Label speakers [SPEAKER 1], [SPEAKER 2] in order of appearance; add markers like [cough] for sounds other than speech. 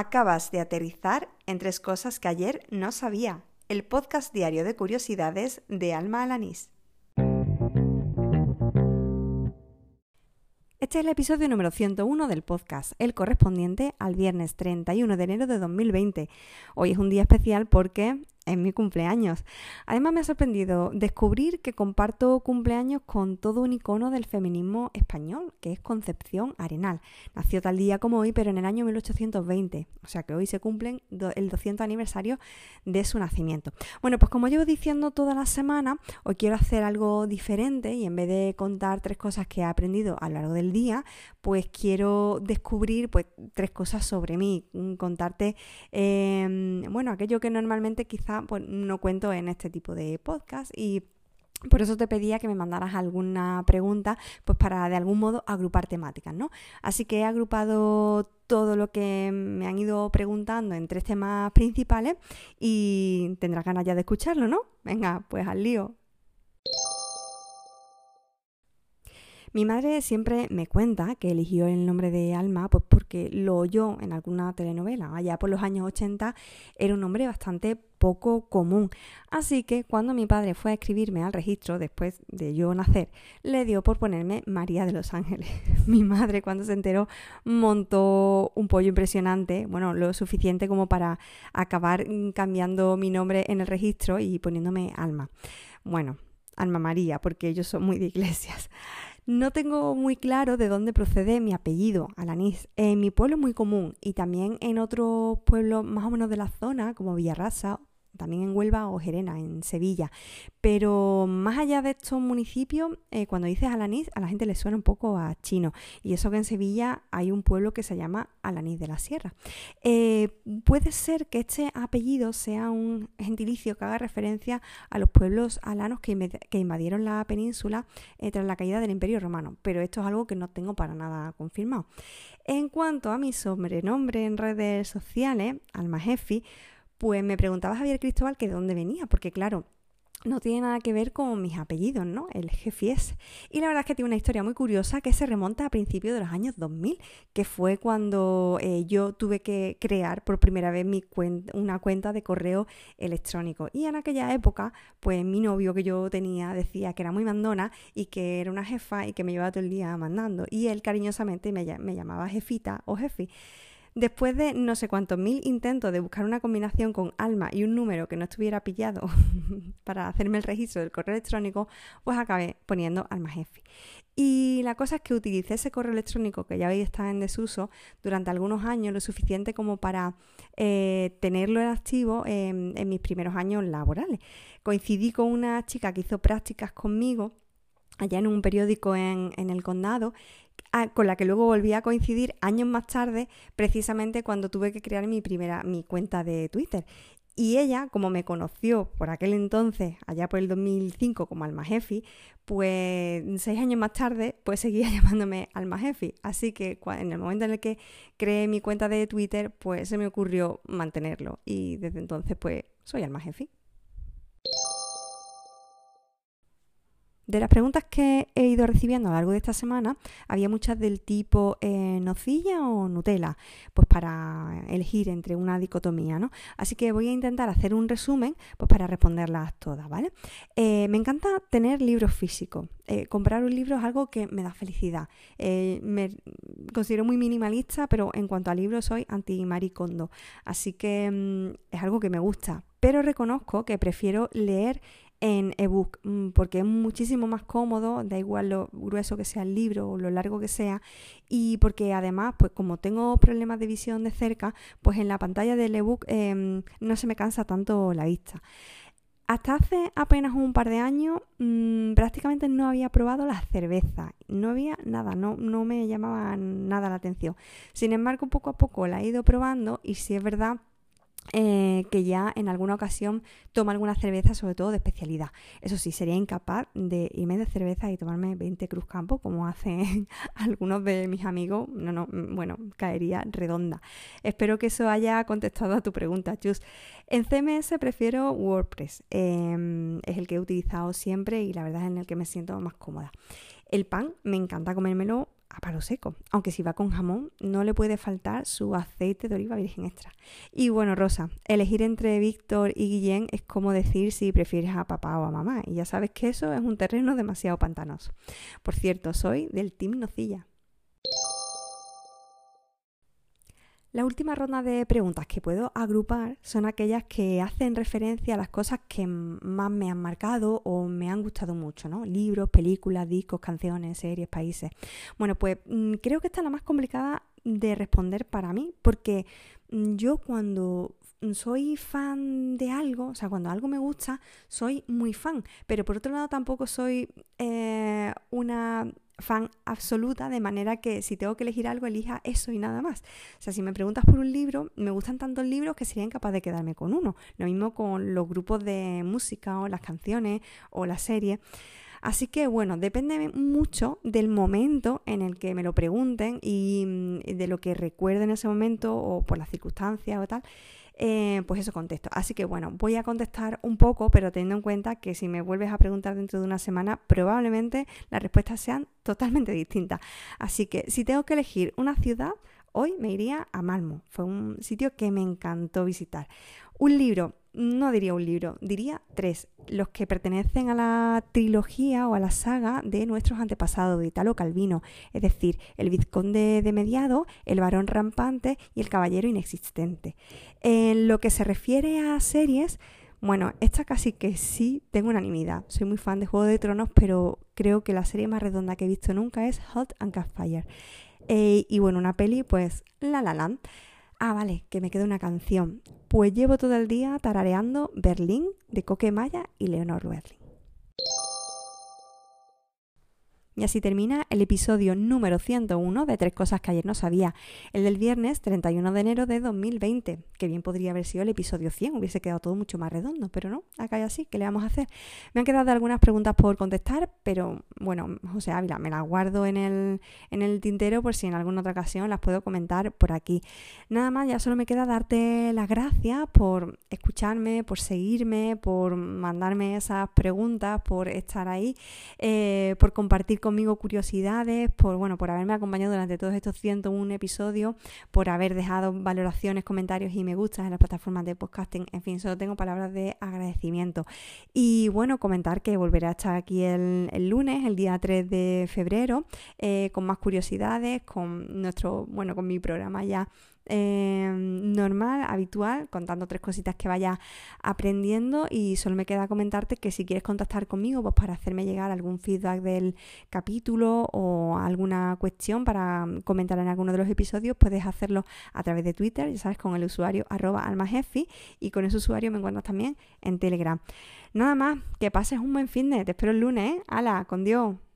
[SPEAKER 1] Acabas de aterrizar en tres cosas que ayer no sabía. El podcast diario de curiosidades de Alma Alanís. Este es el episodio número 101 del podcast, el correspondiente al viernes 31 de enero de 2020. Hoy es un día especial porque en mi cumpleaños. Además me ha sorprendido descubrir que comparto cumpleaños con todo un icono del feminismo español, que es Concepción Arenal. Nació tal día como hoy, pero en el año 1820, o sea que hoy se cumplen el 200 aniversario de su nacimiento. Bueno, pues como llevo diciendo toda la semana, hoy quiero hacer algo diferente y en vez de contar tres cosas que he aprendido a lo largo del día, pues quiero descubrir pues tres cosas sobre mí, contarte, em, bueno, aquello que normalmente pues no cuento en este tipo de podcast y por eso te pedía que me mandaras alguna pregunta, pues para de algún modo agrupar temáticas, ¿no? Así que he agrupado todo lo que me han ido preguntando en tres temas principales y tendrás ganas ya de escucharlo, ¿no? Venga, pues al lío. Mi madre siempre me cuenta que eligió el nombre de Alma pues porque lo oyó en alguna telenovela. Allá por los años 80 era un nombre bastante poco común. Así que cuando mi padre fue a escribirme al registro después de yo nacer, le dio por ponerme María de los Ángeles. [laughs] mi madre cuando se enteró montó un pollo impresionante, bueno, lo suficiente como para acabar cambiando mi nombre en el registro y poniéndome Alma. Bueno, Alma María, porque ellos son muy de iglesias. No tengo muy claro de dónde procede mi apellido, Alanís. En mi pueblo es muy común y también en otros pueblos más o menos de la zona, como Villarrasa también en Huelva o Gerena, en Sevilla. Pero más allá de estos municipios, eh, cuando dices Alanís, a la gente le suena un poco a chino. Y eso que en Sevilla hay un pueblo que se llama Alanís de la Sierra. Eh, puede ser que este apellido sea un gentilicio que haga referencia a los pueblos alanos que, invadieron la península eh, tras la caída del Imperio Romano, pero esto es algo que no tengo para nada confirmado. En cuanto a mi sobrenombre en redes sociales, Almajefi, pues me preguntaba Javier Cristóbal que de dónde venía, porque claro, no tiene nada que ver con mis apellidos, ¿no? El es. Y la verdad es que tiene una historia muy curiosa que se remonta a principios de los años 2000, que fue cuando eh, yo tuve que crear por primera vez mi una cuenta de correo electrónico. Y en aquella época, pues mi novio que yo tenía decía que era muy mandona y que era una jefa y que me llevaba todo el día mandando. Y él cariñosamente me, me llamaba jefita o jefi. Después de no sé cuántos mil intentos de buscar una combinación con alma y un número que no estuviera pillado [laughs] para hacerme el registro del correo electrónico, pues acabé poniendo alma jefe. Y la cosa es que utilicé ese correo electrónico que ya veis está en desuso durante algunos años, lo suficiente como para eh, tenerlo en activo en, mis primeros años laborales. Coincidí con una chica que hizo prácticas conmigo allá en un periódico en, en el condado con la que luego volví a coincidir años más tarde, precisamente cuando tuve que crear mi primera mi cuenta de Twitter. Y ella, como me conoció por aquel entonces, allá por el 2005 como Alma Jefi, pues seis años más tarde, pues seguía [laughs] llamándome Alma Jefi. Así que en el momento en el que creé mi cuenta de Twitter, pues se me ocurrió mantenerlo. Y desde entonces, pues soy Alma Jefi. De las preguntas que he ido recibiendo a lo largo de esta semana, había muchas del tipo eh, nocilla o Nutella, pues para elegir entre una dicotomía, ¿no? Así que voy a intentar hacer un resumen pues para responderlas todas, ¿vale? Eh, me encanta tener libros físicos. Eh, comprar un libro es algo que me da felicidad. me considero muy minimalista, pero en cuanto a libros soy anti-maricondo. Así que mm, es algo que me gusta. Pero reconozco que prefiero leer en ebook mm, porque es muchísimo más cómodo, da igual lo grueso que sea el libro o lo largo que sea y porque además pues como tengo problemas de visión de cerca pues en la pantalla del ebook eh, no se me cansa tanto la vista. Hasta hace apenas un par de años mmm, prácticamente no había probado la cerveza, no había nada, no, no me llamaba nada la atención. Sin embargo, poco a poco la he ido probando y si es verdad eh, que ya en alguna ocasión toma alguna cerveza, sobre todo de especialidad. Eso sí, sería incapaz de irme de cerveza y tomarme 20 Cruz Campo, como hacen [laughs] algunos de mis amigos. No, no, mm, bueno, caería redonda. Espero que eso haya contestado a tu pregunta, Chus. En CMS prefiero WordPress. Em, es el que he utilizado siempre y la verdad es en el que me siento más cómoda. El pan me encanta comérmelo a palo seco. Aunque si va con jamón, no le puede faltar su aceite de oliva virgen extra. Y bueno, Rosa, elegir entre Víctor y Guillén es como decir si prefieres a papá o a mamá. Y ya sabes que eso es un terreno demasiado pantanoso. Por cierto, soy del Team Nocilla. La última ronda de preguntas que puedo agrupar son aquellas que hacen referencia a las cosas que más me han marcado o me han gustado mucho, ¿no? Libros, películas, discos, canciones, series, países. Bueno, pues mm, creo que esta es la más complicada de responder para mí, porque mm, yo cuando soy fan de algo, o sea, cuando algo me gusta, soy muy fan, pero por otro lado tampoco soy eh, una fan absoluta, de manera que si tengo que elegir algo, elija eso y nada más. O sea, si me preguntas por un libro, me gustan tantos libros que sería incapaz de quedarme con uno. Lo mismo con los grupos de música o las canciones o las series. Así que bueno, depende mucho del momento en el que me lo pregunten y mm, de lo que recuerde en ese momento o por las circunstancias o tal. Eh, pues eso contesto. Así que bueno, voy a contestar un poco, pero teniendo en cuenta que si me vuelves a preguntar dentro de una semana, probablemente las respuestas sean totalmente distintas. Así que si tengo que elegir una ciudad, hoy me iría a Malmo. Fue un sitio que me encantó visitar. Un libro, no diría un libro, diría tres, los que pertenecen a la trilogía o a la saga de nuestros antepasados de Italo Calvino, es decir, el vizconde de mediado, el varón rampante y el caballero inexistente. En lo que se refiere a series, bueno, esta casi que sí tengo unanimidad. Soy muy fan de Juego de Tronos, pero creo que la serie más redonda que he visto nunca es Hot and Fire. Eh, y bueno, una peli, pues La La Land. Ah, vale, que me queda una canción. Pues llevo todo el día tarareando Berlín de Coque Maya y Leonor Berlín. Y así termina el episodio número 101 de Tres Cosas que ayer no sabía, el del viernes 31 de enero de 2020, que bien podría haber sido el episodio 100, hubiese quedado todo mucho más redondo, pero no, acá hay así, ¿qué le vamos a hacer? Me han quedado algunas preguntas por contestar, pero bueno, José Ávila, me las guardo en el, en el tintero por si en alguna otra ocasión las puedo comentar por aquí. Nada más, ya solo me queda darte las gracias por escucharme, por seguirme, por mandarme esas preguntas, por estar ahí, eh, por compartir con conmigo curiosidades, por, bueno, por haberme acompañado durante todos estos 101 episodios, por haber dejado valoraciones, comentarios y me gustas en las plataformas de podcasting. En fin, solo tengo palabras de agradecimiento. Y bueno, comentar que volveré a estar aquí el, lunes, el día 3 de febrero, eh, con más curiosidades, con nuestro, bueno, con mi programa ya Em, normal, habitual, contando tres cositas que vaya aprendiendo y solo me queda comentarte que si quieres contactar conmigo pues para hacerme llegar algún feedback del capítulo o alguna cuestión para comentar en alguno de los episodios, puedes hacerlo a través de Twitter, ya sabes, con el usuario arroba almajefi y con ese usuario me encuentras también en Telegram. Nada más, que pases un buen fin de, te espero el lunes, ¿eh? ¡Hala, con Dios!